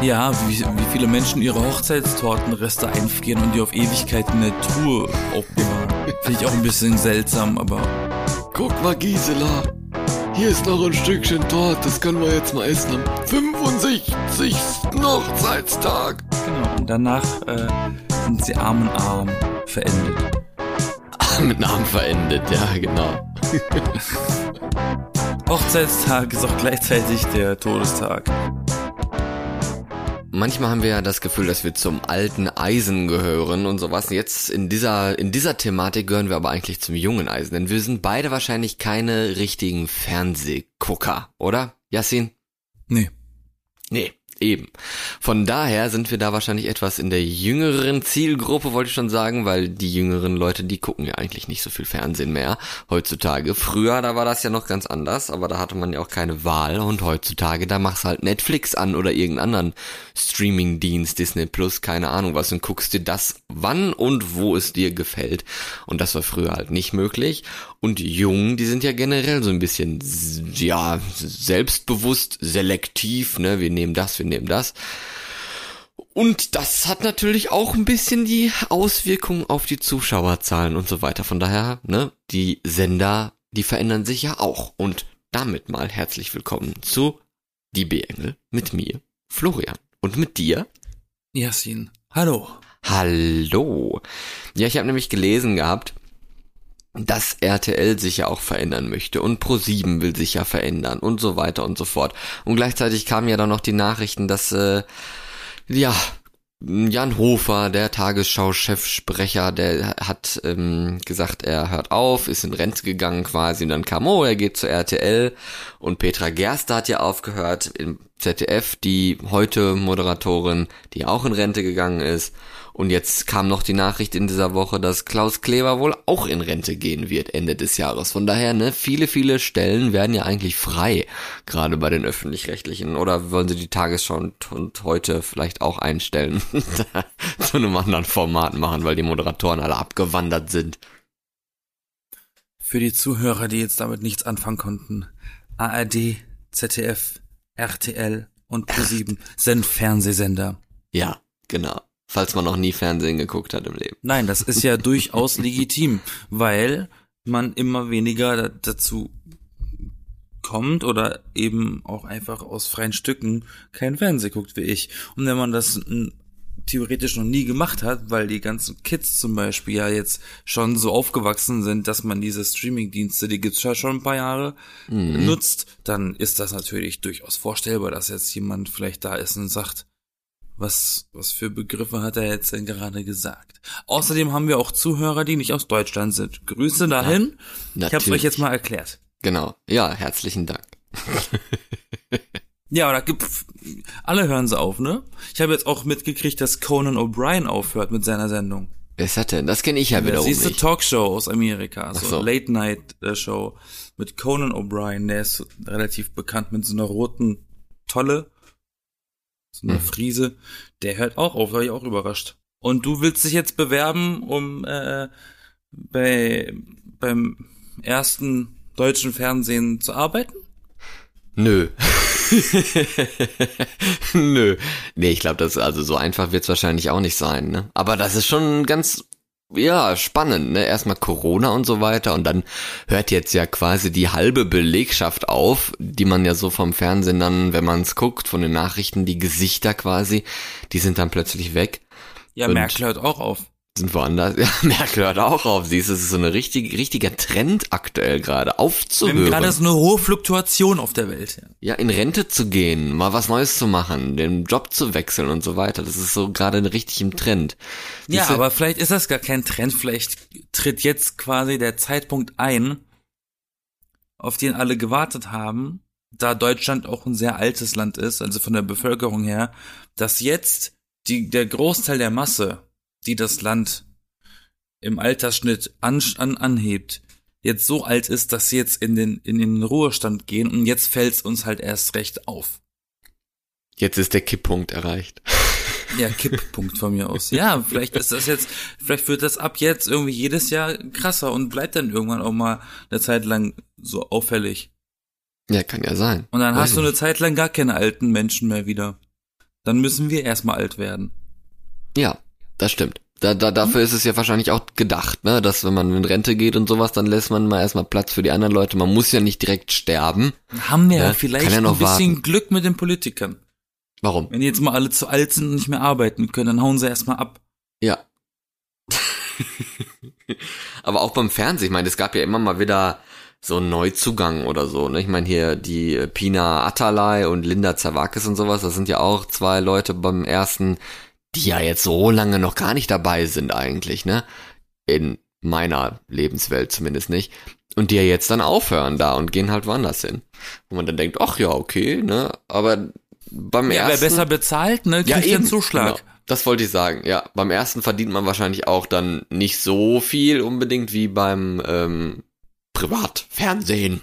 Ja, wie, wie viele Menschen ihre Hochzeitstortenreste einfrieren und die auf Ewigkeit in der Truhe aufbewahren. Finde ich auch ein bisschen seltsam, aber. Guck mal, Gisela. Hier ist noch ein Stückchen Tort, das können wir jetzt mal essen am 65. Hochzeitstag. Genau, und danach äh, sind sie arm in arm verendet. Arm in Arm verendet, ja, genau. Hochzeitstag ist auch gleichzeitig der Todestag. Manchmal haben wir ja das Gefühl, dass wir zum alten Eisen gehören und sowas. Jetzt in dieser, in dieser Thematik gehören wir aber eigentlich zum jungen Eisen, denn wir sind beide wahrscheinlich keine richtigen Fernsehgucker, oder? Yassin? Nee. Nee. Eben. Von daher sind wir da wahrscheinlich etwas in der jüngeren Zielgruppe, wollte ich schon sagen, weil die jüngeren Leute, die gucken ja eigentlich nicht so viel Fernsehen mehr heutzutage. Früher, da war das ja noch ganz anders, aber da hatte man ja auch keine Wahl und heutzutage, da machst halt Netflix an oder irgendeinen anderen Streaming-Dienst, Disney Plus, keine Ahnung was und guckst dir das wann und wo es dir gefällt. Und das war früher halt nicht möglich. Und Jungen, die sind ja generell so ein bisschen, ja, selbstbewusst, selektiv, ne, wir nehmen das, wir nehmen das. Und das hat natürlich auch ein bisschen die Auswirkungen auf die Zuschauerzahlen und so weiter. Von daher, ne, die Sender, die verändern sich ja auch. Und damit mal herzlich willkommen zu Die B-Engel mit mir, Florian. Und mit dir? Yasin. Hallo. Hallo. Ja, ich habe nämlich gelesen gehabt, dass RTL sich ja auch verändern möchte und Pro7 will sich ja verändern und so weiter und so fort. Und gleichzeitig kamen ja dann noch die Nachrichten, dass äh, ja Jan Hofer, der Tagesschau-Chefsprecher, der hat ähm, gesagt, er hört auf, ist in Rente gegangen quasi. Und dann kam, oh, er geht zur RTL und Petra Gerster hat ja aufgehört im ZDF, die heute Moderatorin, die auch in Rente gegangen ist und jetzt kam noch die Nachricht in dieser Woche, dass Klaus Kleber wohl auch in Rente gehen wird Ende des Jahres. Von daher, ne, viele, viele Stellen werden ja eigentlich frei, gerade bei den öffentlich-rechtlichen. Oder wollen sie die Tagesschau und, und heute vielleicht auch einstellen, zu einem anderen Format machen, weil die Moderatoren alle abgewandert sind. Für die Zuhörer, die jetzt damit nichts anfangen konnten, ARD, ZDF, RTL und Pro7 sind Fernsehsender. Ja, genau falls man noch nie Fernsehen geguckt hat im Leben. Nein, das ist ja durchaus legitim, weil man immer weniger dazu kommt oder eben auch einfach aus freien Stücken kein Fernsehen guckt wie ich. Und wenn man das theoretisch noch nie gemacht hat, weil die ganzen Kids zum Beispiel ja jetzt schon so aufgewachsen sind, dass man diese Streaming-Dienste, die gibt's ja schon ein paar Jahre, mhm. nutzt, dann ist das natürlich durchaus vorstellbar, dass jetzt jemand vielleicht da ist und sagt, was, was für Begriffe hat er jetzt denn gerade gesagt? Außerdem haben wir auch Zuhörer, die nicht aus Deutschland sind. Grüße dahin. Ja, ich habe es euch jetzt mal erklärt. Genau. Ja, herzlichen Dank. ja, da gibt alle hören sie auf, ne? Ich habe jetzt auch mitgekriegt, dass Conan O'Brien aufhört mit seiner Sendung. Wer ist das denn? Das kenne ich ja wiederum nicht. Das ist eine Talkshow aus Amerika, so, so. Late Night äh, Show mit Conan O'Brien. Der ist relativ bekannt mit so einer roten Tolle so eine mhm. Friese, der hört auch auf, war ich auch überrascht. Und du willst dich jetzt bewerben, um äh, bei beim ersten deutschen Fernsehen zu arbeiten? Nö. Nö. Nee, ich glaube, das also so einfach wird's wahrscheinlich auch nicht sein, ne? Aber das ist schon ganz ja, spannend, ne? Erstmal Corona und so weiter und dann hört jetzt ja quasi die halbe Belegschaft auf, die man ja so vom Fernsehen dann, wenn man es guckt, von den Nachrichten, die Gesichter quasi, die sind dann plötzlich weg. Ja, und Merkel hört auch auf woanders. Ja, Merkel hört auch auf. Siehst, es ist so ein richtig, richtiger Trend aktuell gerade, aufzuhören. Gerade so eine hohe Fluktuation auf der Welt. Ja. ja, in Rente zu gehen, mal was Neues zu machen, den Job zu wechseln und so weiter. Das ist so gerade richtig im Trend. Ja, Diese, aber vielleicht ist das gar kein Trend. Vielleicht tritt jetzt quasi der Zeitpunkt ein, auf den alle gewartet haben, da Deutschland auch ein sehr altes Land ist, also von der Bevölkerung her, dass jetzt die, der Großteil der Masse die das Land im Altersschnitt an, an, anhebt, jetzt so alt ist, dass sie jetzt in den, in den Ruhestand gehen und jetzt fällt's uns halt erst recht auf. Jetzt ist der Kipppunkt erreicht. Ja, Kipppunkt von mir aus. Ja, vielleicht ist das jetzt, vielleicht wird das ab jetzt irgendwie jedes Jahr krasser und bleibt dann irgendwann auch mal eine Zeit lang so auffällig. Ja, kann ja sein. Und dann Weiß hast du eine Zeit lang gar keine alten Menschen mehr wieder. dann müssen wir erstmal alt werden. Ja, das stimmt. Da, da, dafür ist es ja wahrscheinlich auch gedacht, ne, dass wenn man in Rente geht und sowas, dann lässt man mal erstmal Platz für die anderen Leute. Man muss ja nicht direkt sterben. Haben wir Ja, ja vielleicht kann ja noch ein bisschen warten. Glück mit den Politikern. Warum? Wenn die jetzt mal alle zu alt sind und nicht mehr arbeiten können, dann hauen sie erstmal ab. Ja. Aber auch beim Fernsehen, ich meine, es gab ja immer mal wieder so einen Neuzugang oder so, ne? Ich meine hier die äh, Pina Atalay und Linda Zawakis und sowas, das sind ja auch zwei Leute beim ersten, die ja jetzt so lange noch gar nicht dabei sind eigentlich, ne? In meiner Lebenswelt zumindest nicht. Und die ja jetzt dann aufhören da und gehen halt woanders hin. Wo man dann denkt, ach ja, okay, ne? Aber beim Ja, wer ersten... besser bezahlt, ne, kriegt eben, den Zuschlag. Genau. Das wollte ich sagen, ja. Beim ersten verdient man wahrscheinlich auch dann nicht so viel unbedingt wie beim ähm, Privatfernsehen.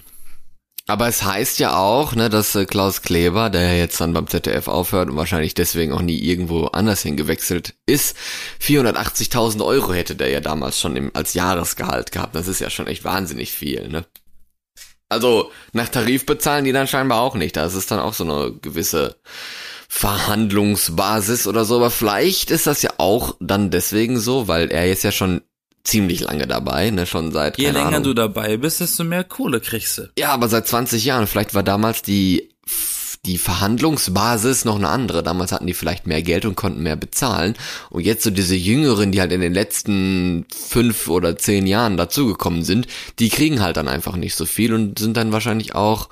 Aber es heißt ja auch, ne, dass äh, Klaus Kleber, der jetzt dann beim ZDF aufhört und wahrscheinlich deswegen auch nie irgendwo anders hingewechselt ist, 480.000 Euro hätte der ja damals schon im, als Jahresgehalt gehabt. Das ist ja schon echt wahnsinnig viel, ne? Also nach Tarif bezahlen die dann scheinbar auch nicht. Das ist dann auch so eine gewisse Verhandlungsbasis oder so. Aber vielleicht ist das ja auch dann deswegen so, weil er ist ja schon ziemlich lange dabei, ne, schon seit Je länger Ahnung. du dabei bist, desto mehr Kohle kriegst du. Ja, aber seit 20 Jahren. Vielleicht war damals die, die Verhandlungsbasis noch eine andere. Damals hatten die vielleicht mehr Geld und konnten mehr bezahlen. Und jetzt so diese Jüngeren, die halt in den letzten fünf oder zehn Jahren dazugekommen sind, die kriegen halt dann einfach nicht so viel und sind dann wahrscheinlich auch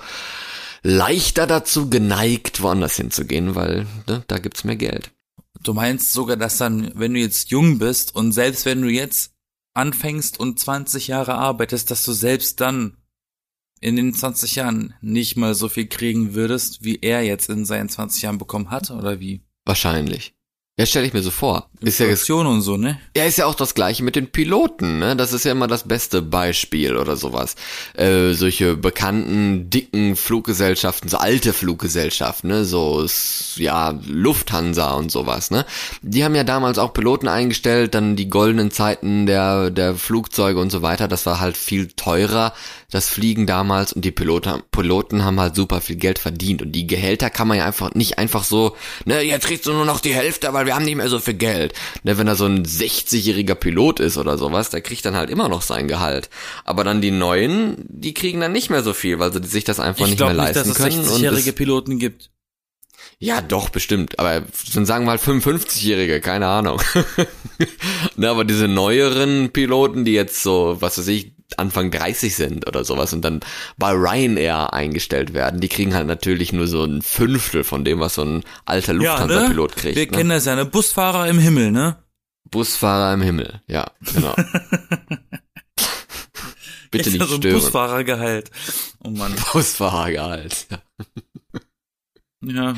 leichter dazu geneigt, woanders hinzugehen, weil ne, da gibt's mehr Geld. Du meinst sogar, dass dann, wenn du jetzt jung bist und selbst wenn du jetzt anfängst und 20 Jahre arbeitest, dass du selbst dann in den 20 Jahren nicht mal so viel kriegen würdest, wie er jetzt in seinen 20 Jahren bekommen hat, oder wie? Wahrscheinlich. Ja, stelle ich mir so vor. Ist ja, Inflation und so, ne? Ja, ist ja auch das gleiche mit den Piloten, ne? Das ist ja immer das beste Beispiel oder sowas. Äh, solche bekannten, dicken Fluggesellschaften, so alte Fluggesellschaften, ne? So, ja, Lufthansa und sowas, ne? Die haben ja damals auch Piloten eingestellt, dann die goldenen Zeiten der, der Flugzeuge und so weiter. Das war halt viel teurer, das Fliegen damals und die Piloten, Piloten haben halt super viel Geld verdient und die Gehälter kann man ja einfach nicht einfach so, ne, jetzt kriegst du nur noch die Hälfte, weil wir haben nicht mehr so viel Geld. Ne, wenn da so ein 60-jähriger Pilot ist oder sowas, der kriegt dann halt immer noch sein Gehalt. Aber dann die neuen, die kriegen dann nicht mehr so viel, weil sie sich das einfach Ich nicht mehr glaube nicht, leisten dass es können. und 60-jährige es- Piloten gibt. ja, doch, bestimmt. Aber dann sagen wir halt 55-Jährige, keine Ahnung. ne, aber diese neueren Piloten, die jetzt so, was weiß ich, Anfang 30 sind oder sowas und dann bei Ryanair eingestellt werden, die kriegen halt natürlich nur so ein Fünftel von dem, was so ein alter Lufthansa-Pilot kriegt. Wir ne? kennen das ja, ne? Busfahrer im Himmel, ne? Busfahrer im Himmel, ja, genau. Bitte Echt nicht so stören. Busfahrergehalt. Oh Mann. Busfahrergehalt. Ja. Ja.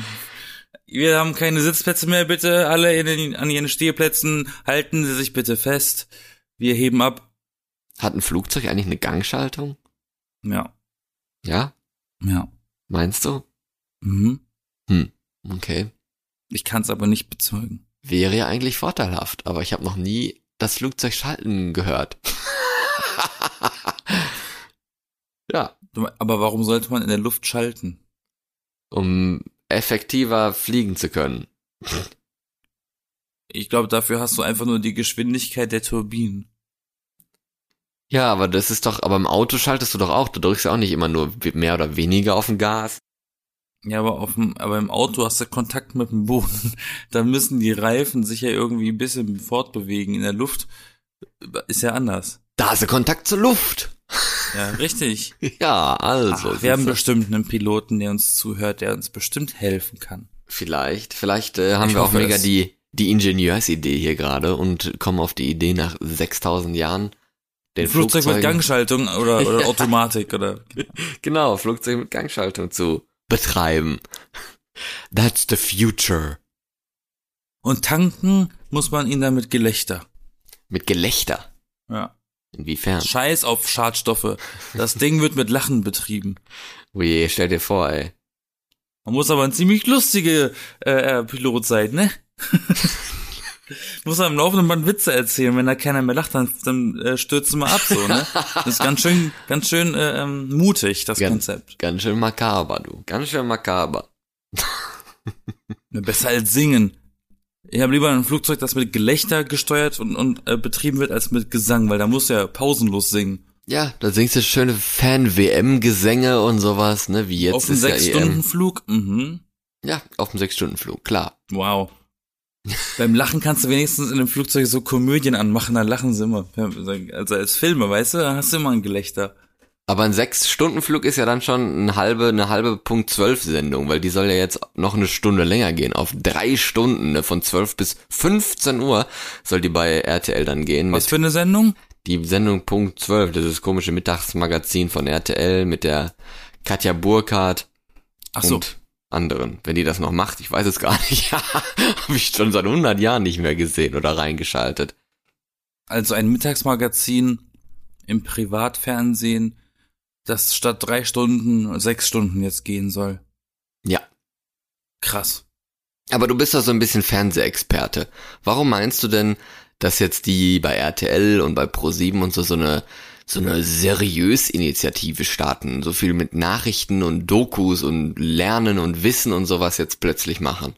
Wir haben keine Sitzplätze mehr, bitte. Alle in den, an ihren Stehplätzen halten Sie sich bitte fest. Wir heben ab. Hat ein Flugzeug eigentlich eine Gangschaltung? Ja. Ja, Ja. meinst du? Mhm. Okay. Ich kann es aber nicht bezeugen. Wäre ja eigentlich vorteilhaft, aber ich habe noch nie das Flugzeug schalten gehört. ja, Aber warum sollte man in der Luft schalten? um effektiver fliegen zu können. Ich glaube, dafür hast du einfach nur die Geschwindigkeit der Turbinen. Ja, aber das ist doch, aber im Auto schaltest du doch auch, du drückst ja auch nicht immer nur mehr oder weniger auf den Gas. Ja, aber auf dem, aber im Auto hast du Kontakt mit dem Boden. Da müssen die Reifen sich ja irgendwie ein bisschen fortbewegen. In der Luft ist ja anders. Da hast du Kontakt zur Luft. Ja, richtig. Ja, also. Ach, wir haben bestimmt einen Piloten, der uns zuhört, der uns bestimmt helfen kann. Vielleicht, vielleicht äh, haben Ich wir auch mega die, die Ingenieursidee hier gerade und kommen auf die Idee nach 6000 Jahren den Flugzeug mit Gangschaltung oder, oder Automatik oder. Genau, Flugzeug mit Gangschaltung zu betreiben. That's the future. Und tanken muss man ihn dann mit Gelächter. Mit Gelächter. Ja. Inwiefern? Scheiß auf Schadstoffe. Das Ding wird mit Lachen betrieben. Ui, stell dir vor, ey. Man muss aber ein ziemlich lustiger äh, äh, Pilot sein, ne? muss er am laufenden Band Witze erzählen, wenn da keiner mehr lacht, dann, dann äh, stürzen wir ab, so, ne? Das ist ganz schön, ganz schön äh, ähm, mutig, das Ganz- Konzept. Ganz schön makaber, du. Ganz schön makaber. Besser als singen. Ich habe lieber ein Flugzeug, das mit Gelächter gesteuert und, und äh, betrieben wird, als mit Gesang, weil da musst du ja pausenlos singen. Ja, da singst du schöne Fan-WM-Gesänge und sowas, ne, wie jetzt Auf einem ist ja EM. Sechs-Stunden-Flug? Mhm. Ja, auf dem Sechs-Stunden-Flug, klar. Wow. Beim Lachen kannst du wenigstens in dem Flugzeug so Komödien anmachen, dann lachen sie immer. Also als Filme, weißt du, da hast du immer ein Gelächter. Aber ein Sechs-Stunden-Flug ist ja dann schon eine halbe, eine halbe Punkt zwölf Sendung, weil die soll ja jetzt noch eine Stunde länger gehen. Auf drei Stunden, ne, von zwölf bis 15 Uhr soll die bei RTL dann gehen. Was für eine Sendung? die Sendung Punkt 12, das ist komische Mittagsmagazin von RTL mit der Katja Burkhardt Ach so. und anderen. Wenn die das noch macht, ich weiß es gar nicht. Habe ich schon seit 100 Jahren nicht mehr gesehen oder reingeschaltet. Also ein Mittagsmagazin im Privatfernsehen, das statt drei Stunden sechs Stunden jetzt gehen soll. Ja. Krass. Aber du bist doch so ein bisschen Fernsehexperte. Warum meinst du denn, dass jetzt die bei RTL und bei Pro7 und so so eine so eine seriös Initiative starten, so viel mit Nachrichten und Dokus und Lernen und Wissen und sowas jetzt plötzlich machen?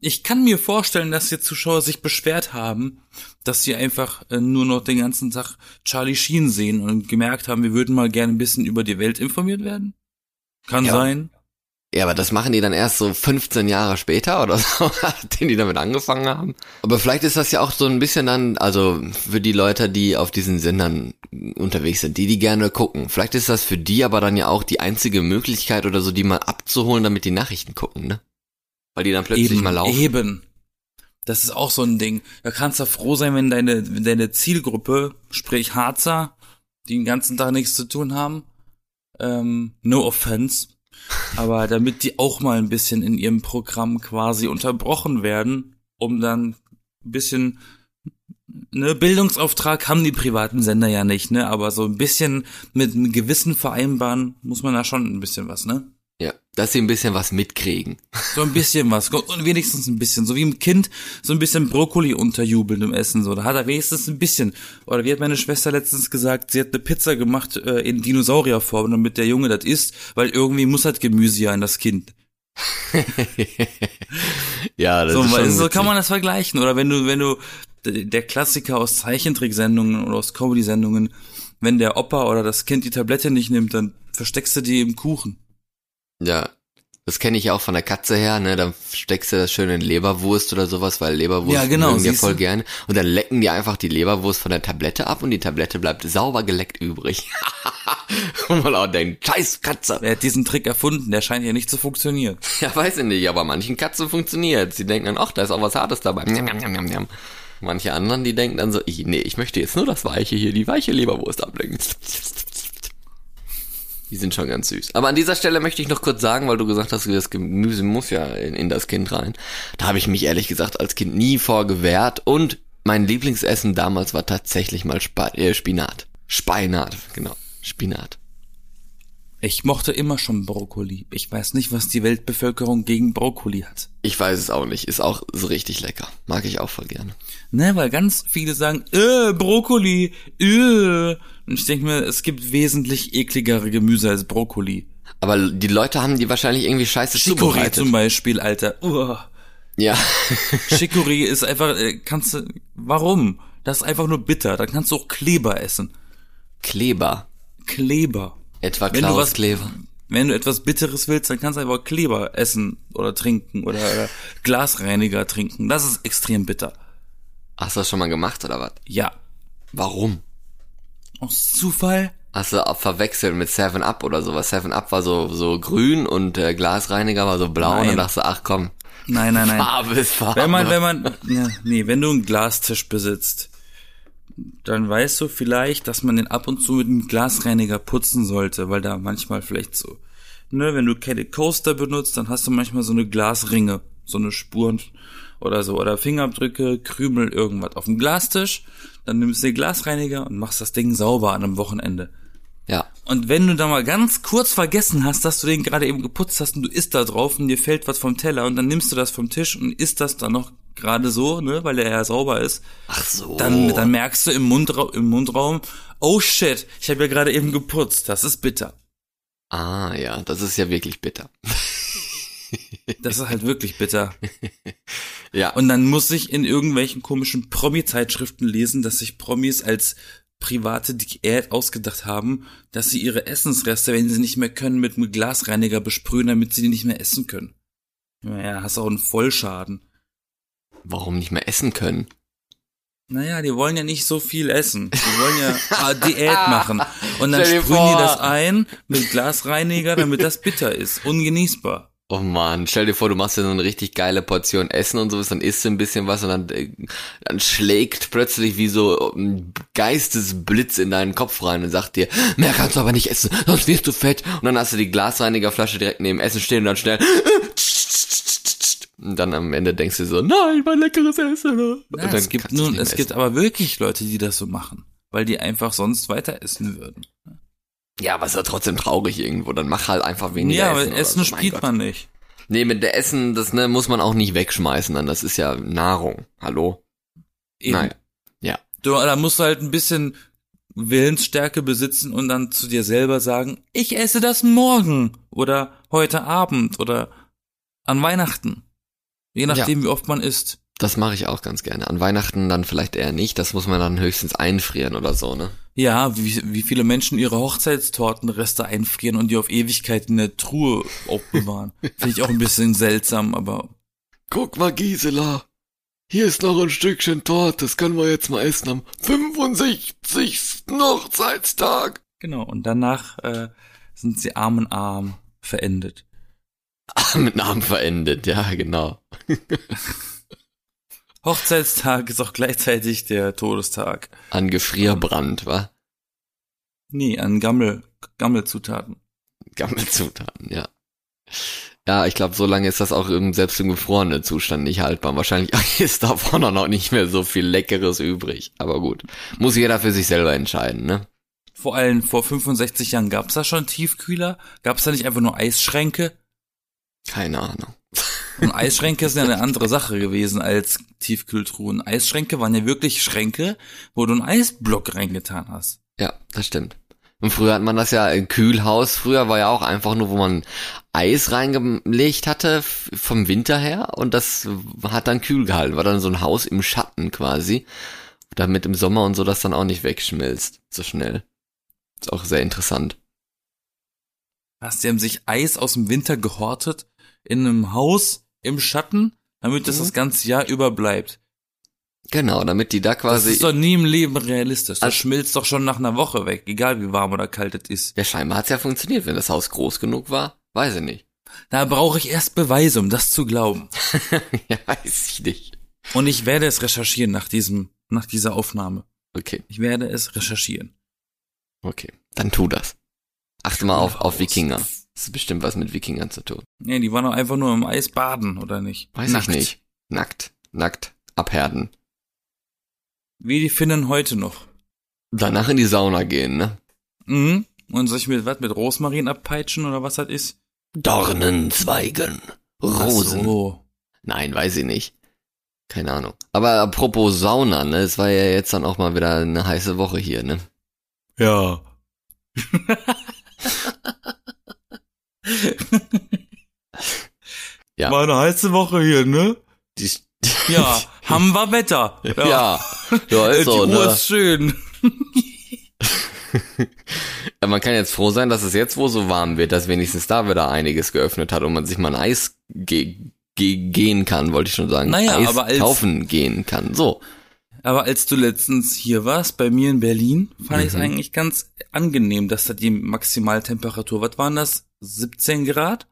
Ich kann mir vorstellen, dass die Zuschauer sich beschwert haben, dass sie einfach äh, nur noch den ganzen Tag Charlie Sheen sehen und gemerkt haben, wir würden mal gerne ein bisschen über die Welt informiert werden. Kann Ja. sein. Ja, aber das machen die dann erst so 15 Jahre später oder so, den die damit angefangen haben. Aber vielleicht ist das ja auch so ein bisschen dann, also für die Leute, die auf diesen Sendern unterwegs sind, die die gerne gucken. Vielleicht ist das für die aber dann ja auch die einzige Möglichkeit oder so, die mal abzuholen, damit die Nachrichten gucken, ne? Weil die dann plötzlich eben, mal laufen. Eben. Das ist auch so ein Ding. Da kannst du froh sein, wenn deine, wenn deine Zielgruppe, sprich Harzer, die den ganzen Tag nichts zu tun haben, ähm, no offense, aber damit die auch mal ein bisschen in ihrem Programm quasi unterbrochen werden, um dann ein bisschen ne Bildungsauftrag haben die privaten Sender ja nicht, ne, aber so ein bisschen mit einem gewissen Vereinbaren muss man da schon ein bisschen was, ne? Ja, dass sie ein bisschen was mitkriegen. So ein bisschen was, und wenigstens ein bisschen. So wie ein Kind so ein bisschen Brokkoli unterjubeln im Essen. So, da hat er wenigstens ein bisschen. Oder wie hat meine Schwester letztens gesagt, sie hat eine Pizza gemacht äh, in Dinosaurierform, damit der Junge das isst, weil irgendwie muss halt Gemüse ja in das Kind. ja, das So, ist schon so witzig. kann man das vergleichen. Oder wenn du, wenn du, der Klassiker aus Zeichentricksendungen oder aus Comedy-Sendungen, wenn der Opa oder das Kind die Tablette nicht nimmt, dann versteckst du die im Kuchen. Ja, das kenne ich auch von der Katze her, ne? Dann steckst du das schön in Leberwurst oder sowas, weil Leberwurst Ja, genau, mögen die ja voll gerne. Und dann lecken die einfach die Leberwurst von der Tablette ab und die Tablette bleibt sauber geleckt übrig. und man auch denkt, scheiß Katze. Wer hat diesen Trick erfunden? Der scheint ja nicht zu funktionieren. Ja, weiß ich nicht, aber manchen Katzen funktioniert. Sie denken dann, ach, da ist auch was Hartes dabei. Njam, njam, njam, njam. Manche anderen, die denken dann so, ich, nee, ich möchte jetzt nur das Weiche hier, die weiche Leberwurst ablecken. Die sind schon ganz süß. Aber an dieser Stelle möchte ich noch kurz sagen, weil du gesagt hast, das Gemüse muss ja in, in das Kind rein. Da habe ich mich ehrlich gesagt als Kind nie vor gewehrt und mein Lieblingsessen damals war tatsächlich mal Spa äh, Spinat. Spinat, genau. Spinat. Ich mochte immer schon Brokkoli. Ich weiß nicht, was die Weltbevölkerung gegen Brokkoli hat. Ich weiß es auch nicht. Ist auch so richtig lecker. Mag ich auch voll gerne. Ne, weil ganz viele sagen, äh, Brokkoli, äh. Und ich denke mir, es gibt wesentlich ekligere Gemüse als Brokkoli. Aber die Leute haben die wahrscheinlich irgendwie scheiße Chicorée zubereitet. zum Beispiel, Alter. Uah. Ja. Chicorée ist einfach, äh, kannst du, warum? Das ist einfach nur bitter. Dann kannst du auch Kleber essen. Kleber. Kleber. Etwa Wenn du Klaus was- Kleber. Wenn du etwas Bitteres willst, dann kannst du einfach Kleber essen oder trinken oder, oder Glasreiniger trinken. Das ist extrem bitter. Hast du das schon mal gemacht oder was? Ja. Warum? Aus Zufall? Hast du verwechselt mit Seven Up oder sowas? Seven Up war so, so grün und der Glasreiniger war so blau und Nein. dann dachtest du, ach komm, Nein, nein, nein. Farbe ist Farbe. Wenn man, wenn man, ja, nee, wenn du einen Glastisch besitzt, dann weißt du vielleicht, dass man den ab und zu mit einem Glasreiniger putzen sollte, weil da manchmal vielleicht so, ne, wenn du keine Coaster benutzt, dann hast du manchmal so eine Glasringe, so eine Spuren oder so, oder Fingerabdrücke, Krümel, irgendwas auf dem Glastisch, dann nimmst du den Glasreiniger und machst das Ding sauber an einem Wochenende. ja. Und wenn du da mal ganz kurz vergessen hast, dass du den gerade eben geputzt hast und du isst da drauf und dir fällt was vom Teller und dann nimmst du das vom Tisch und isst das dann noch gerade so, ne, weil der ja sauber ist, Ach so. dann, dann merkst du im, Mundraum, im Mundraum, oh shit, ich habe ja gerade eben geputzt, das ist bitter. Ah, ja, das ist ja wirklich bitter. Das ist halt wirklich bitter. Ja. Und dann muss ich in irgendwelchen komischen Promi-Zeitschriften lesen, dass sich Promis als private Diät ausgedacht haben, dass sie ihre Essensreste, wenn sie nicht mehr können, mit einem Glasreiniger besprühen, damit sie die nicht mehr essen können. Naja, hast auch einen Vollschaden. Warum nicht mehr essen können? Naja, die wollen ja nicht so viel essen. Die wollen ja ah, Diät machen. Und dann sprühen die das ein mit Glasreiniger, damit das bitter ist. Ungenießbar. Oh man, stell dir vor, du machst dir so eine richtig geile Portion Essen und sowas, dann isst du ein bisschen was und dann, äh, dann schlägt plötzlich wie so ein Geistesblitz in deinen Kopf rein und sagt dir, mehr kannst du aber nicht essen, sonst wirst du fett. Und dann hast du die Glasreinigerflasche direkt neben Essen stehen und dann schnell und dann am Ende denkst du so, nein, mein leckeres Essen. Dann es gibt nun, es mehr gibt essen. aber wirklich Leute, die das so machen, weil die einfach sonst weiter essen würden. Ja, aber ist ja trotzdem traurig irgendwo, dann mach halt einfach weniger ja, aber Essen. Essen so, spielt man nicht. Nee, mit der Essen, das ne, muss man auch nicht wegschmeißen, dann das ist ja Nahrung. Hallo? Eben. Nein. Ja. Du, da musst du halt ein bisschen Willensstärke besitzen und dann zu dir selber sagen, ich esse das morgen oder heute Abend oder an Weihnachten. Je nachdem, wie oft man isst. Das mache ich auch ganz gerne. An Weihnachten dann vielleicht eher nicht, das muss man dann höchstens einfrieren oder so, ne? Ja, wie, wie viele Menschen ihre Hochzeitstortenreste einfrieren und die auf Ewigkeit in der Truhe aufbewahren. Finde ich auch ein bisschen seltsam, aber Guck mal, Gisela. Hier ist noch ein Stückchen Torte, das können wir jetzt mal essen am 65. Hochzeitstag. genau. Und danach äh, sind sie arm in arm verendet. Mit Namen verendet, ja, genau. Hochzeitstag ist auch gleichzeitig der Todestag. An Gefrierbrand, wa? Nee, an Gammel, Gammelzutaten. Gammelzutaten, ja. Ja, ich glaube, so lange ist das auch im, selbst im gefrorenen Zustand nicht haltbar. Wahrscheinlich ist davon auch noch nicht mehr so viel Leckeres übrig. Aber gut. Muss jeder für sich selber entscheiden, ne? Vor allem vor 65 Jahren gab's da schon Tiefkühler? Gab's da nicht einfach nur Eisschränke? Keine Ahnung. Und Eisschränke sind ja eine andere Sache gewesen als Tiefkühltruhen. Eisschränke waren ja wirklich Schränke, wo du einen Eisblock reingetan hast. Ja, das stimmt. Und früher hat man das ja im Kühlhaus, früher war ja auch einfach nur, wo man Eis reingelegt hatte vom Winter her und das hat dann kühl gehalten, war dann so ein Haus im Schatten quasi, damit im Sommer und so das dann auch nicht wegschmilzt, so schnell. Ist auch sehr interessant. Was, die haben sich Eis aus dem Winter gehortet in einem Haus im Schatten, damit das Mhm. das ganze Jahr über bleibt. Genau, damit die da Das quasi, ist doch nie im Leben realistisch. Das Also- schmilzt doch schon nach einer Woche weg, egal wie warm oder kalt es ist. ja scheinbar hat's ja funktioniert, wenn das Haus groß genug war, weiß ich nicht. Da brauche ich erst Beweise, um das zu glauben. ja, weiß ich nicht. Und ich werde es recherchieren nach diesem, nach dieser Aufnahme. Okay, Ich werde es recherchieren. okay, dann tu das. Achte mal auf, auf. Wikinger. Das ist bestimmt was mit Wikingern zu tun. Nee, die waren doch einfach nur im Eis baden, oder nicht? Weiß Nackt. ich nicht. Nackt, nackt, abhärten. Wie die Finnen heute noch. Danach in die Sauna gehen, ne? Mhm. Und sich mit, was, mit Rosmarin abpeitschen, oder was das ist? Dornenzweigen, Rosen. So. Nein, weiß ich nicht. Keine Ahnung. Aber apropos Sauna, ne? Es war ja jetzt dann auch mal wieder eine heiße Woche hier, ne? Ja. Ja. War eine heiße Woche hier, ne? Die, Ja, haben wir Wetter. ja. ja, Äh, ist so, die Uhr ne? ist schön. Ja, man kann jetzt froh sein, dass es jetzt, wo so warm wird, dass wenigstens da wieder einiges geöffnet hat und man sich mal ein Eis ge ge gehen kann, wollte ich schon sagen. Naja, Eis aber als- kaufen gehen kann. So. Aber als du letztens hier warst, bei mir in Berlin, fand ich es Mhm. eigentlich ganz angenehm, dass da die Maximaltemperatur, was waren das? 17 Grad?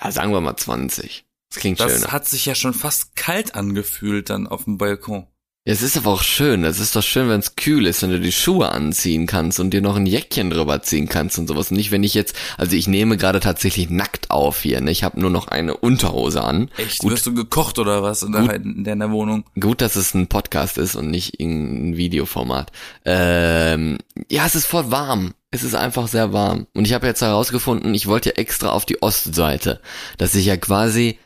Ja, sagen wir mal 20. Das klingt Das schöner. hat sich ja schon fast kalt angefühlt dann auf dem Balkon. Ja, es ist aber auch schön. Es ist doch schön, wenn es kühl ist, wenn du die Schuhe anziehen kannst und dir noch ein Jäckchen drüber ziehen kannst und sowas. Und nicht, wenn ich jetzt, also ich nehme gerade tatsächlich nackt auf hier. Ne? Ich habe nur noch eine Unterhose an. Echt? Gut. Wirst du gekocht oder was in, der, in deiner Wohnung? Gut, dass es ein Podcast ist und nicht irgendein Videoformat. Ähm, ja, es ist voll warm. Es ist einfach sehr warm. Und ich habe jetzt herausgefunden, ich wollte ja extra auf die Ostseite, dass ich ja quasi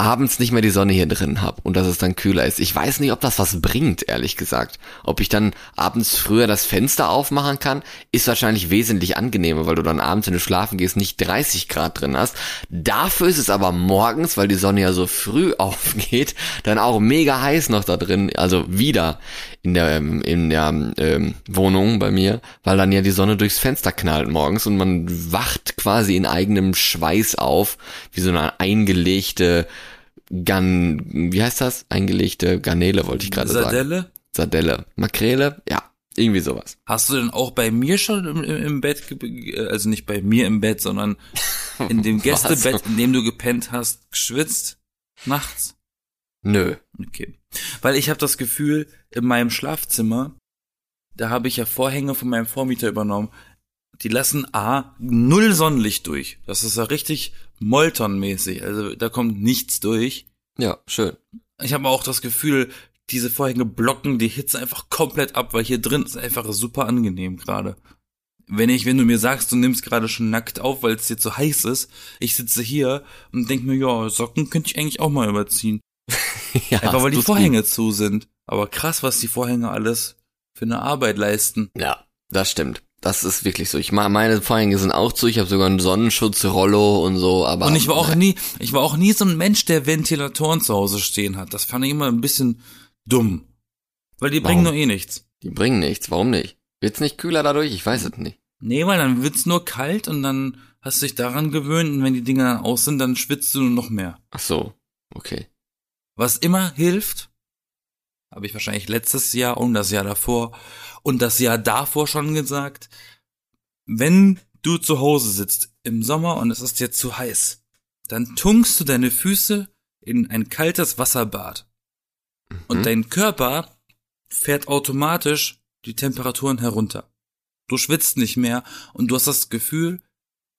abends nicht mehr die Sonne hier drin habe und dass es dann kühler ist. Ich weiß nicht, ob das was bringt, ehrlich gesagt. Ob ich dann abends früher das Fenster aufmachen kann, ist wahrscheinlich wesentlich angenehmer, weil du dann abends, wenn du schlafen gehst, nicht 30 Grad drin hast. Dafür ist es aber morgens, weil die Sonne ja so früh aufgeht, dann auch mega heiß noch da drin, also wieder in der, in der ähm, Wohnung bei mir, weil dann ja die Sonne durchs Fenster knallt morgens und man wacht quasi in eigenem Schweiß auf, wie so eine eingelegte Gan, wie heißt das? Eingelegte Garnele, wollte ich gerade sagen. Sardelle? Sardelle. Makrele? Ja, irgendwie sowas. Hast du denn auch bei mir schon im, im, Bett, ge- also nicht bei mir im Bett, sondern in dem? Gästebett, in dem du gepennt hast, geschwitzt? Nachts? Nö. Okay. Weil ich habe das Gefühl, in meinem Schlafzimmer, da habe ich ja Vorhänge von meinem Vormieter übernommen, die lassen A, null Sonnenlicht durch. Das ist ja richtig Molton-mäßig. Also da kommt nichts durch. Ja, schön. Ich habe auch das Gefühl, diese Vorhänge blocken die Hitze einfach komplett ab, weil hier drin ist einfach super angenehm gerade. Wenn ich, wenn du mir sagst, du nimmst gerade schon nackt auf, weil es dir zu heiß ist, ich sitze hier und denk mir, ja, Socken könnte ich eigentlich auch mal überziehen. ja, Einfach weil die Vorhänge zu sind. Aber krass, was die Vorhänge alles für eine Arbeit leisten. gut. Ja, das stimmt. Das ist wirklich so. Ich meine Vorhänge sind auch zu. Ich habe sogar einen Sonnenschutzrollo und so, aber. Und ich war auch nie, ich war auch nie so ein Mensch, der Ventilatoren zu Hause stehen hat. Das fand ich immer ein bisschen dumm. Weil die bringen Warum? nur eh nichts. Die bringen nichts. Warum nicht? Wird's nicht kühler dadurch? Ich weiß es nicht. Nee, weil dann wird's nur kalt und dann hast du dich daran gewöhnt und wenn die Dinger dann aus sind, dann schwitzt du nur noch mehr. Ach so. Okay. Was immer hilft, habe ich wahrscheinlich letztes Jahr und das Jahr davor und das Jahr davor schon gesagt, wenn du zu Hause sitzt im Sommer und es ist dir zu heiß, dann tunkst du deine Füße in ein kaltes Wasserbad. Und Mhm. dein Körper fährt automatisch die Temperaturen herunter. Du schwitzt nicht mehr und du hast das Gefühl,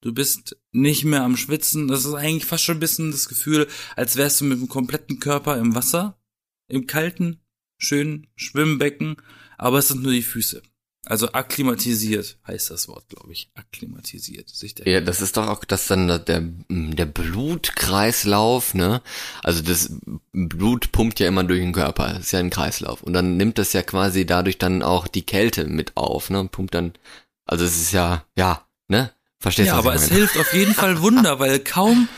du bist nicht mehr am Schwitzen. Das ist eigentlich fast schon ein bisschen das Gefühl, als wärst du mit dem kompletten Körper im Wasser, im kalten, schönen Schwimmbecken, aber es sind nur die Füße. Also akklimatisiert heißt das Wort, glaube ich. Akklimatisiert. Sich der Ja, das ist doch auch das dann der, der Blutkreislauf, ne? Also das Blut pumpt ja immer durch den Körper, das ist ja ein Kreislauf. Und dann nimmt das ja quasi dadurch dann auch die Kälte mit auf, ne? Und pumpt dann, also es ist ja, ja, ne? Verstehst du, ja, was aber es hilft auf jeden Fall Wunder, weil kaum,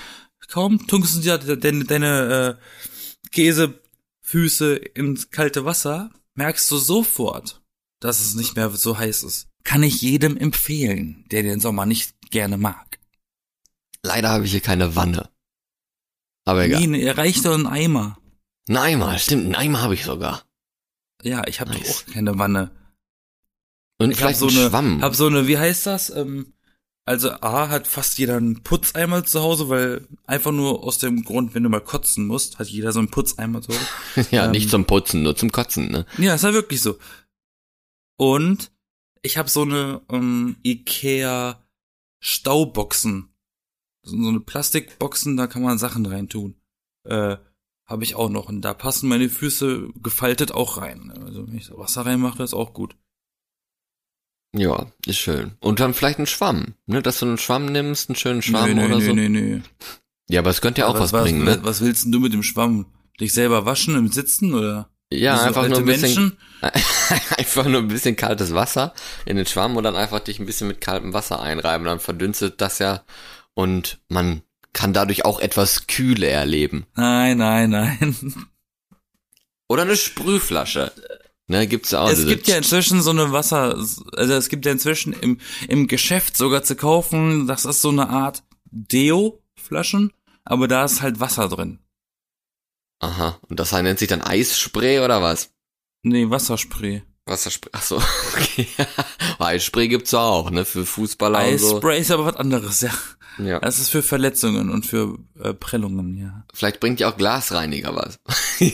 kaum tunkst du ja deine, deine äh, Käsefüße ins kalte Wasser, merkst du sofort, dass es nicht mehr so heiß ist. Kann ich jedem empfehlen, der den Sommer nicht gerne mag. Leider habe ich hier keine Wanne. Aber egal. Nee, reicht doch ein Eimer. Ein Eimer, stimmt, einen Eimer habe ich sogar. Ja, ich habe Nice. doch auch keine Wanne. Und Ich hab vielleicht so einen eine, Schwamm. hab so eine, wie heißt das? Ähm, also A hat fast jeder einen Putzeimer zu Hause, weil einfach nur aus dem Grund, wenn du mal kotzen musst, hat jeder so einen Putzeimer zu Hause. ja, ähm, nicht zum Putzen, nur zum Kotzen, ne? Ja, ist ja wirklich so. Und ich habe so eine ähm, Ikea Stauboxen. So so eine Plastikboxen, da kann man Sachen reintun. Äh, habe ich auch noch. Und da passen meine Füße gefaltet auch rein. Also wenn ich so Wasser reinmache, ist auch gut. Ja, ist schön. Und dann vielleicht ein Schwamm, ne? Dass du einen Schwamm nimmst, einen schönen Schwamm nö, nö, oder nö, so. nö, nö. Ja, aber es könnte ja auch was, was, bringen, was, ne? was willst denn du mit dem Schwamm? Dich selber waschen im Sitzen oder? Ja, einfach nur ein bisschen, einfach nur ein bisschen kaltes Wasser in den Schwamm und dann einfach dich ein bisschen mit kaltem Wasser einreiben, dann verdünstet das ja und man kann dadurch auch etwas Kühle erleben. Nein, nein, nein. Oder eine Sprühflasche. Ne, gibt's ja auch. Es gibt ja inzwischen so eine Wasser, also es gibt ja inzwischen im, im Geschäft sogar zu kaufen, das ist so eine Art Deo-Flaschen, aber da ist halt Wasser drin. Aha. Und das nennt sich dann Eisspray oder was? Nee, Wasserspray. Wasserspray. Ach so, okay. Eisspray gibt's ja auch, ne, für Fußballer und so. Eisspray ist aber was anderes, ja. Ja. Das ist für Verletzungen und für äh, Prellungen, ja. Vielleicht bringt ja auch Glasreiniger was.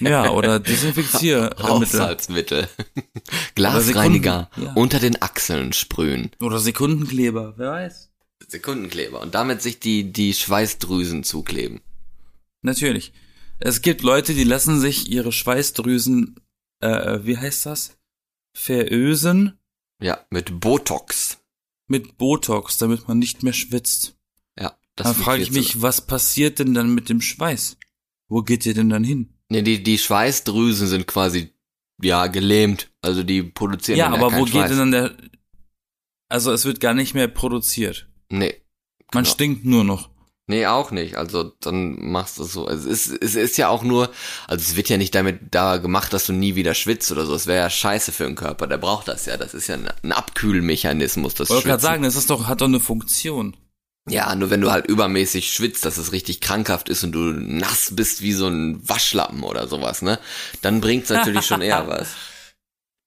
Ja, oder Desinfiziermittel. Haushaltsmittel. Glasreiniger Sekunden- ja. unter den Achseln sprühen. Oder Sekundenkleber, wer weiß. Sekundenkleber. Und damit sich die, die Schweißdrüsen zukleben. Natürlich. Es gibt Leute, die lassen sich ihre Schweißdrüsen, äh, wie heißt das? Verösen Ja, mit Botox. Mit Botox, damit man nicht mehr schwitzt. Ja. Das Dann frage ich mich, was passiert denn dann mit dem Schweiß? Wo geht der denn dann hin? Nee, die, die Schweißdrüsen sind quasi, ja, gelähmt. Also die produzieren Ja, aber keinen wo geht Schweiß. denn dann der, also es wird gar nicht mehr produziert. Nee. Man Genau. stinkt nur noch. Nee, auch nicht. Also dann machst du es so. Also es ist, es ist ja auch nur, also es wird ja nicht damit da gemacht, dass du nie wieder schwitzt oder so. Es wäre ja scheiße für den Körper. Der braucht das ja. Das ist ja ein, ein Abkühlmechanismus, das Ich wollte gerade sagen, das ist doch, hat doch eine Funktion. Ja, nur wenn du halt übermäßig schwitzt, dass es richtig krankhaft ist und du nass bist wie so ein Waschlappen oder sowas, ne? Dann bringt's natürlich schon eher was.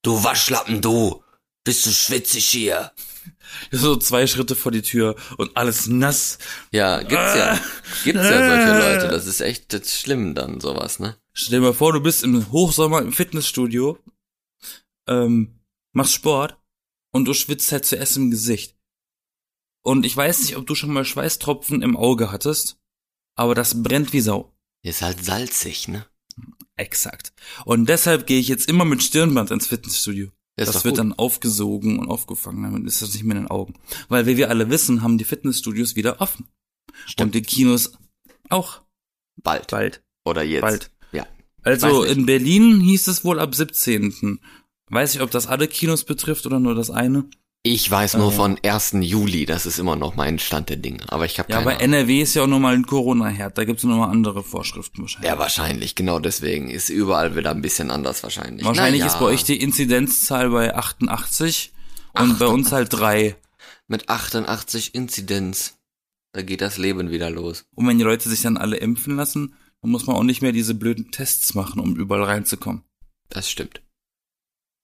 Du Waschlappen, du! Bist du schwitzig hier? So zwei Schritte vor die Tür und alles nass. Ja, gibt's ja. Gibt's ja solche Leute. Das ist echt das ist schlimm dann, sowas, ne? Stell dir mal vor, du bist im Hochsommer im Fitnessstudio, ähm, machst Sport und du schwitzt halt zuerst im Gesicht. Und ich weiß nicht, ob du schon mal Schweißtropfen im Auge hattest, aber das brennt wie Sau. Ist halt salzig, ne? Exakt. Und deshalb gehe ich jetzt immer mit Stirnband ins Fitnessstudio. Ist das wird gut. dann aufgesogen und aufgefangen, damit ist das nicht mehr in den Augen. Weil wie wir alle wissen, haben die Fitnessstudios wieder offen. Und die Kinos auch Bald. bald. Oder jetzt. Bald. Ja. Also in Berlin hieß es wohl ab 17. Weiß ich, ob das alle Kinos betrifft oder nur das eine. Ich weiß nur Äh. von 1. Juli, das ist immer noch mein Stand der Dinge. Aber ich habe Ja, keine aber Ahnung. NRW ist ja auch nochmal ein Corona-Herd. Da gibt's ja nochmal andere Vorschriften wahrscheinlich. Ja, wahrscheinlich. Genau deswegen ist überall wieder ein bisschen anders wahrscheinlich. wahrscheinlich Naja, ist bei euch die Inzidenzzahl bei 88 und bei uns halt drei. Mit 88 Inzidenz. Da geht das Leben wieder los. Und wenn die Leute sich dann alle impfen lassen, dann muss man auch nicht mehr diese blöden Tests machen, um überall reinzukommen. Das stimmt.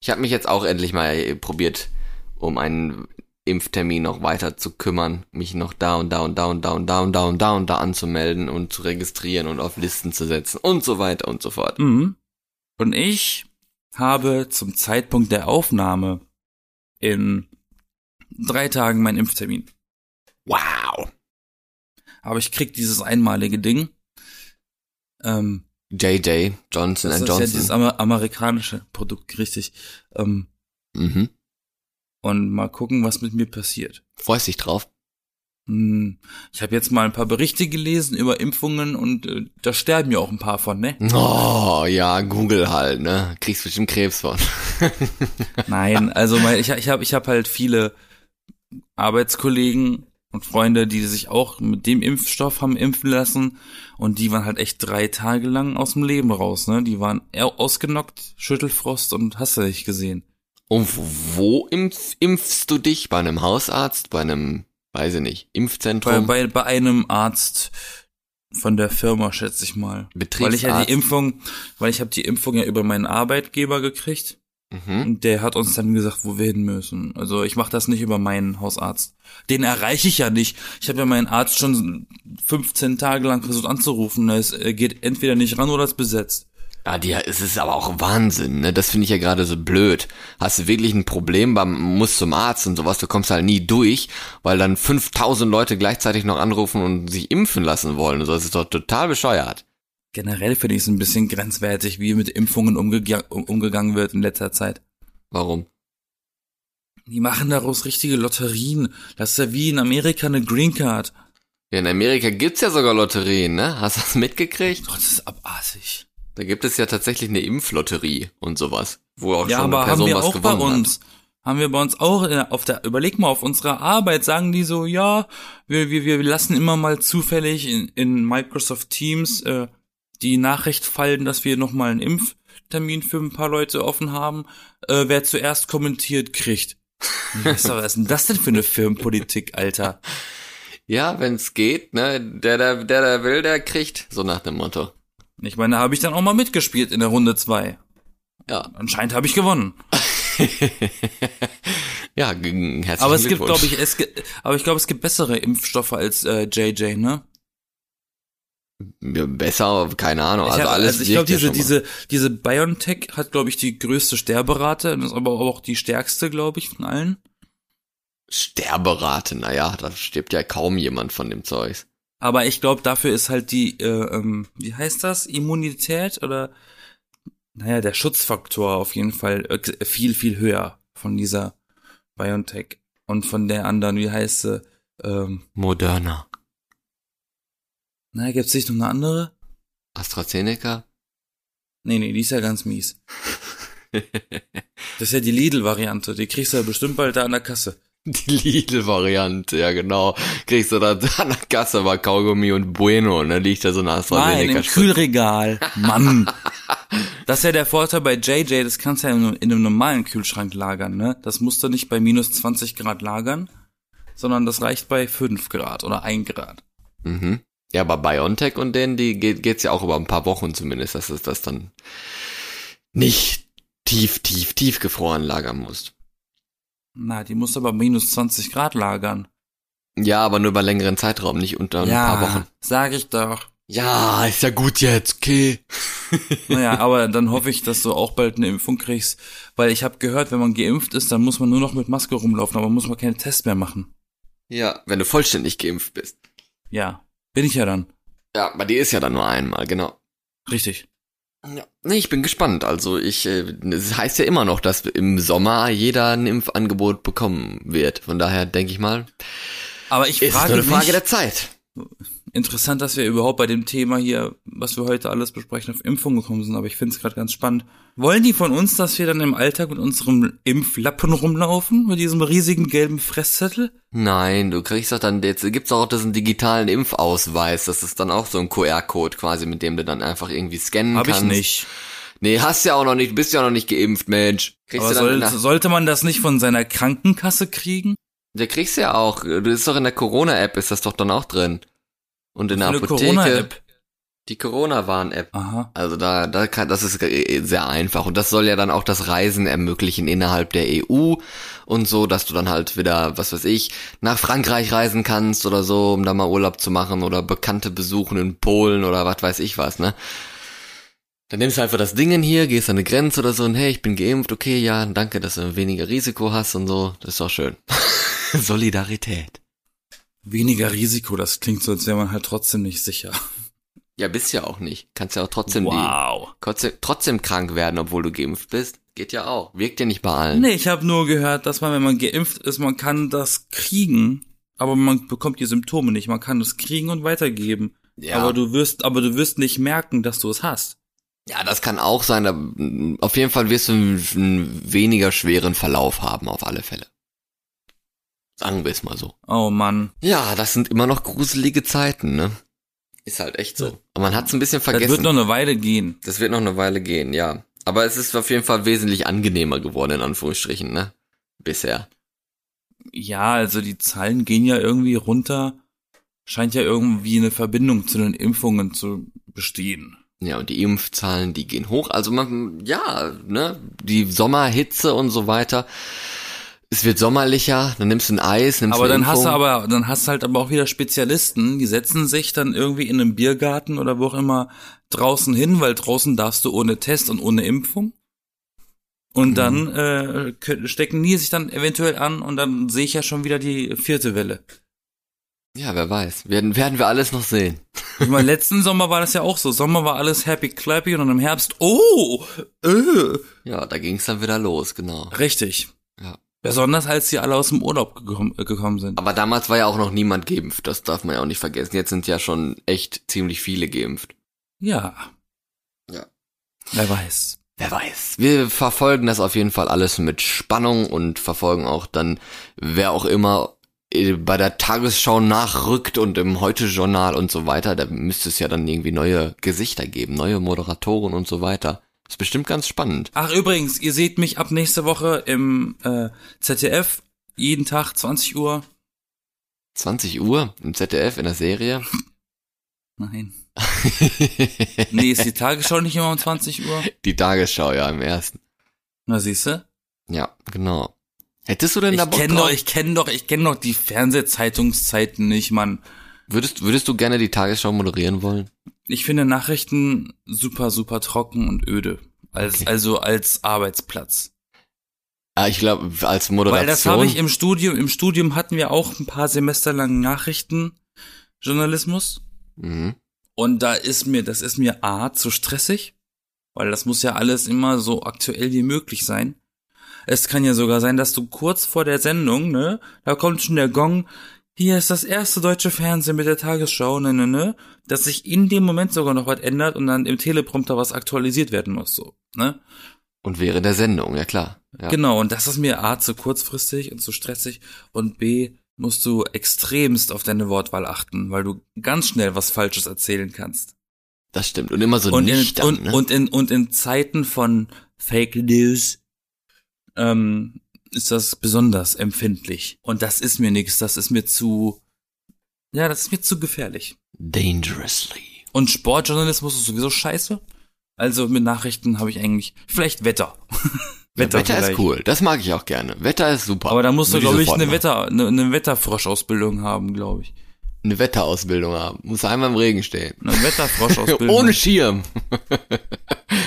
Ich habe mich jetzt auch endlich mal probiert, um einen Impftermin noch weiter zu kümmern, mich noch da und da und da und da und da und da und da und da anzumelden und zu registrieren und auf Listen zu setzen und so weiter und so fort. Mhm. Und ich habe zum Zeitpunkt der Aufnahme in drei Tagen meinen Impftermin. Wow. Aber ich krieg dieses einmalige Ding. Ähm, JJ, Johnson das ist ja dieses Johnson. amer amerikanische Produkt, richtig. Ähm, mhm. Und mal gucken, was mit mir passiert. Freust dich drauf? Hm, ich habe jetzt mal ein paar Berichte gelesen über Impfungen und äh, da sterben ja auch ein paar von, ne? Oh, ja, Google halt, ne? Kriegst bestimmt Krebs von. Nein, also mein, ich, ich habe ich hab halt viele Arbeitskollegen und Freunde, die sich auch mit dem Impfstoff haben impfen lassen und die waren halt echt drei Tage lang aus dem Leben raus, ne? Die waren ausgenockt, Schüttelfrost und hast du nicht gesehen. Und wo impf, impfst du dich? Bei einem Hausarzt? Bei einem, weiß ich nicht, Bei, Impfzentrum? bei, bei einem Arzt von der Firma, schätze ich mal. Weil ich ja Betriebsarzt? die Impfung, weil ich habe die Impfung ja über meinen Arbeitgeber gekriegt mhm. und der hat uns dann gesagt, wo wir hin müssen. Also ich mache das nicht über meinen Hausarzt. Den erreiche ich ja nicht. Ich habe ja meinen Arzt schon 15 Tage lang versucht anzurufen. Es geht entweder nicht ran oder ist besetzt. Ja, die, es ist aber auch Wahnsinn, ne? Das finde ich ja gerade so blöd. Hast du wirklich ein Problem beim, musst zum Arzt und sowas, du kommst halt nie durch, weil dann 5000 Leute gleichzeitig noch anrufen und sich impfen lassen wollen. Das ist doch total bescheuert. Generell finde ich es ein bisschen grenzwertig, wie mit Impfungen umgega um, umgegangen wird in letzter Zeit. Warum? Die machen daraus richtige Lotterien. Das ist ja wie in Amerika eine Green Card. Ja, in Amerika gibt's ja sogar Lotterien, ne? Hast du das mitgekriegt? Gott, das ist abartig. Da gibt es ja tatsächlich eine Impflotterie und sowas, wo auch Ja, schon aber eine haben Person wir was auch bei gewonnen hat. uns. Haben wir bei uns auch der- auf der, überleg mal, auf unserer Arbeit sagen die so, ja, wir, wir, wir lassen immer mal zufällig in, in Microsoft Teams äh, die Nachricht fallen, dass wir nochmal einen Impftermin für ein paar Leute offen haben. Äh, wer zuerst kommentiert, kriegt. Was ist was ist denn das denn für eine Firmenpolitik, Alter? Ja, wenn's geht, ne? Der, der, der, der will, der kriegt, so nach dem Motto. Ich meine, da habe ich dann auch mal mitgespielt in der Runde zwei. Ja. Anscheinend habe ich gewonnen. ja, herzlichen Aber es gibt, Glückwunsch. glaube ich, es gibt, aber ich glaube, es gibt bessere Impfstoffe als äh, JJ, ne? Besser, keine Ahnung. Also hab- alles also ich glaube, diese, diese, diese BioNTech hat, glaube ich, die größte Sterberate, und ist aber auch die stärkste, glaube ich, von allen. Sterberate, naja, da stirbt ja kaum jemand von dem Zeugs. Aber ich glaube, dafür ist halt die, äh, ähm, wie heißt das, Immunität oder, naja, der Schutzfaktor auf jeden Fall äh, viel, viel höher von dieser BioNTech und von der anderen, wie heißt sie, ähm, Moderner. Na, gibt's nicht noch eine andere? AstraZeneca? Nee, nee, die ist ja ganz mies. das ist ja die Lidl-Variante. Die kriegst du ja bestimmt bald da an der Kasse. Die Lidl-Variante, ja genau. Kriegst du da an der Kasse mal Kaugummi und Bueno und dann liegt da so ein AstraZeneca. Nein, im Kühlregal. Mann. Das ist ja der Vorteil bei JJ, das kannst du ja in einem normalen Kühlschrank lagern, ne? Das musst du nicht bei minus 20 Grad lagern, sondern das reicht bei 5 Grad oder 1 Grad. Mhm. Ja, aber BioNTech und denen, die geht, geht's ja auch über ein paar Wochen zumindest, dass es das dann nicht tief, tief, tief gefroren lagern musst. Na, die musst du aber minus 20 Grad lagern. Ja, aber nur über längeren Zeitraum, nicht unter ein ja, paar Wochen. sag ich doch. Ja, ist ja gut jetzt, okay. Naja, aber dann hoffe ich, dass du auch bald eine Impfung kriegst, weil ich habe gehört, wenn man geimpft ist, dann muss man nur noch mit Maske rumlaufen, aber muss man keine Tests mehr machen. Ja, wenn du vollständig geimpft bist. Ja, bin ich ja dann. Ja, bei dir ist ja dann nur einmal, genau. Richtig. Ja. Nee, ich bin gespannt. Also ich, äh, es heißt ja immer noch, dass im Sommer jeder ein Impfangebot bekommen wird. Von daher denke ich mal, Aber ich ist frage nur eine Frage mich, der Zeit. Interessant, dass wir überhaupt bei dem Thema hier, was wir heute alles besprechen, auf Impfung gekommen sind, aber ich finde es gerade ganz spannend. Wollen die von uns, dass wir dann im Alltag mit unserem Impflappen rumlaufen, mit diesem riesigen gelben Fresszettel? Nein, du kriegst doch dann, jetzt gibt's auch diesen digitalen Impfausweis. Das ist dann auch so ein QR-Code quasi, mit dem du dann einfach irgendwie scannen Hab ich kannst. nicht. Nee, hast ja auch noch nicht, bist ja auch noch nicht geimpft, Mensch. Kriegst Aber soll, sollte man das nicht von seiner Krankenkasse kriegen? der kriegst ja auch. Du ist doch in der Corona-App, ist das doch dann auch drin. Und in der Apotheke. Corona-App. Die Corona-Warn-App. Aha. Also da, da kann, das ist äh, sehr einfach und das soll ja dann auch das Reisen ermöglichen innerhalb der EU und so, dass du dann halt wieder, was weiß ich, nach Frankreich reisen kannst oder so, um da mal Urlaub zu machen oder Bekannte besuchen in Polen oder was weiß ich was, ne? Dann nimmst du einfach das Ding in hier, gehst an eine Grenze oder so und hey, ich bin geimpft, okay, ja, danke, dass du weniger Risiko hast und so, das ist doch schön. Solidarität. Weniger Risiko, das klingt so, als wäre man halt trotzdem nicht sicher. Ja, bist ja auch nicht. Kannst ja auch trotzdem die Wow. trotzdem, trotzdem krank werden, obwohl du geimpft bist. Geht ja auch. Wirkt ja nicht bei allen. Nee, ich habe nur gehört, dass man, wenn man geimpft ist, man kann das kriegen, aber man bekommt die Symptome nicht. Man kann es kriegen und weitergeben. Ja. Aber du wirst, aber du wirst nicht merken, dass du es hast. Ja, das kann auch sein. Auf jeden Fall wirst du einen weniger schweren Verlauf haben, auf alle Fälle. Sagen wir es mal so. Oh Mann. Ja, das sind immer noch gruselige Zeiten, ne? Ist halt echt so. Aber man hat's ein bisschen Das vergessen. wird noch eine Weile gehen. das wird noch eine Weile gehen, ja. Aber es ist auf jeden Fall wesentlich angenehmer geworden, in Anführungsstrichen, ne? Bisher. Ja, also die Zahlen gehen ja irgendwie runter. Scheint ja irgendwie eine Verbindung zu den Impfungen zu bestehen. Ja, und die Impfzahlen, die gehen hoch. Also man, ja, ne, die Sommerhitze und so weiter. Es wird sommerlicher, dann nimmst du ein Eis, nimmst Aber dann hast du aber, dann hast du halt aber auch wieder Spezialisten, die setzen sich dann irgendwie in einem Biergarten oder wo auch immer draußen hin, weil draußen darfst du ohne Test und ohne Impfung. Und dann äh, stecken die sich dann eventuell an und dann sehe ich ja schon wieder die vierte Welle. Ja, wer weiß. Werden, werden wir alles noch sehen. Ich meine, letzten Sommer war das ja auch so. Sommer war alles happy clappy und dann im Herbst, oh, äh. Ja, da ging's dann wieder los, genau. Richtig. Besonders als sie alle aus dem Urlaub gekommen, äh, gekommen sind. Aber damals war ja auch noch niemand geimpft, das darf man ja auch nicht vergessen. Jetzt sind ja schon echt ziemlich viele geimpft. Ja. Ja. Wer weiß. Wer weiß. Wir verfolgen das auf jeden Fall alles mit Spannung und verfolgen auch dann, wer auch immer äh, bei der Tagesschau nachrückt und im Heute-Journal und so weiter, da müsste es ja dann irgendwie neue Gesichter geben, neue Moderatoren und so weiter. Ist bestimmt ganz spannend. Ach, übrigens, ihr seht mich ab nächste Woche im äh, ZDF, jeden Tag 20 Uhr. 20 Uhr im ZDF in der Serie. Nein. Nee, ist die Tagesschau nicht immer um 20 Uhr? Die Tagesschau, ja, im ersten. Na, siehste. Ja, genau. Hättest du denn da Ich Bock kenne drauf? doch, ich kenne doch, ich kenne doch die Fernsehzeitungszeiten nicht, Mann. Würdest, würdest du gerne die Tagesschau moderieren wollen? Ich finde Nachrichten super, super trocken und öde. Als, Okay. Also als Arbeitsplatz. Ah, ich glaube, als Moderation. Weil das habe ich im Studium, im Studium hatten wir auch ein paar Semester lang Nachrichtenjournalismus. mhm. Und da ist mir, das ist mir A, zu stressig, weil das muss ja alles immer so aktuell wie möglich sein. Es kann ja sogar sein, dass du kurz vor der Sendung, ne, da kommt schon der Gong, hier ist das erste deutsche Fernsehen mit der Tagesschau, ne, ne, ne, dass sich in dem Moment sogar noch was ändert und dann im Teleprompter was aktualisiert werden muss, so, ne? Und wäre der Sendung, ja klar. Ja. Genau, und das ist mir A zu kurzfristig und zu stressig und B musst du extremst auf deine Wortwahl achten, weil du ganz schnell was Falsches erzählen kannst. Das stimmt. Und immer so und in, nüchtern, und, ne? und in und in Zeiten von Fake News ähm, ist das besonders empfindlich. Und das ist mir nichts, das ist mir zu ja, das ist mir zu gefährlich. Dangerously. Und Sportjournalismus ist sowieso scheiße. Also mit Nachrichten habe ich eigentlich vielleicht Wetter. Ja, Wetter ist cool. Das mag ich auch gerne. Wetter ist super. Aber da musst du, glaube ich, eine machen. Wetter, eine, eine Wetterfroschausbildung haben, glaube ich. Eine Wetterausbildung haben. Muss einmal im Regen stehen. Eine Wetterfroschausbildung. Ohne Schirm.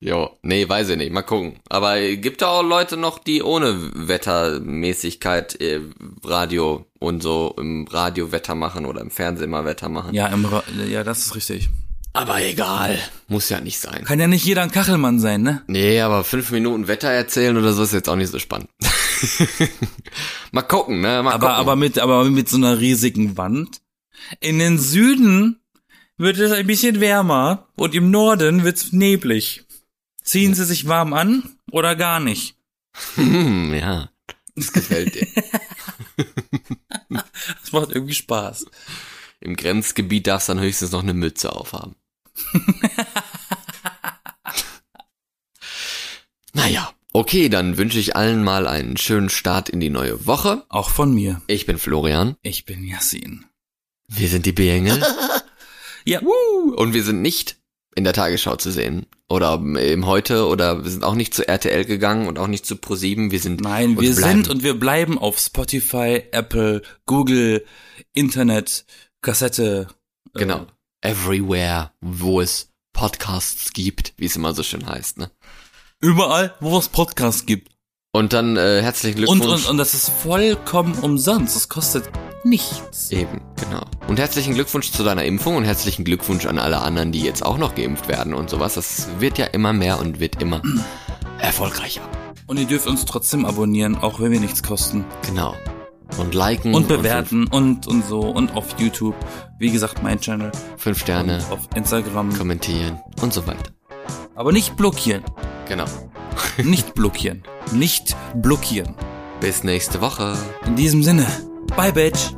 jo, nee, weiß ich nicht. Mal gucken. Aber gibt da auch Leute noch, die ohne Wettermäßigkeit äh, Radio und so im Radio Wetter machen oder im Fernsehen mal Wetter machen. Ja, im Ra ja, das ist richtig. Aber egal. Muss ja nicht sein. Kann ja nicht jeder ein Kachelmann sein, ne? Nee, aber fünf Minuten Wetter erzählen oder so ist jetzt auch nicht so spannend. mal gucken, ne? Mal Aber, gucken. aber mit, aber mit so einer riesigen Wand. In den Süden wird es ein bisschen wärmer und im Norden wird's neblig. Ziehen Sie sich warm an oder gar nicht? Hm, ja. Das gefällt dir. Das macht irgendwie Spaß. Im Grenzgebiet darfst du dann höchstens noch eine Mütze aufhaben. naja, okay, dann wünsche ich allen mal einen schönen Start in die neue Woche. Auch von mir. Ich bin Florian. Ich bin Yassin. Wir sind die Beengel. Ja. und wir sind nicht in der Tagesschau zu sehen. Oder im Heute oder wir sind auch nicht zu RTL gegangen und auch nicht zu ProSieben. Wir sind Nein, und wir bleiben. sind und wir bleiben auf Spotify, Apple, Google, Internet, Kassette. äh, genau everywhere, wo es Podcasts gibt, wie es immer so schön heißt, ne? Überall, wo es Podcasts gibt. Und dann äh, herzlichen Und, Glückwunsch. und, und das ist vollkommen umsonst. Es kostet nichts. Eben, genau. Und herzlichen Glückwunsch zu deiner Impfung und herzlichen Glückwunsch an alle anderen, die jetzt auch noch geimpft werden und sowas. Das wird ja immer mehr und wird immer erfolgreicher. Und ihr dürft uns trotzdem abonnieren, auch wenn wir nichts kosten. Genau. Und liken. Und bewerten und, und so. Und auf YouTube. Wie gesagt, mein Channel. Fünf, fünf Sterne, Und auf Instagram. kommentieren und so weiter. Aber nicht blockieren. Genau. Nicht blockieren. Nicht blockieren. Bis nächste Woche. In diesem Sinne. Bye, Bitch.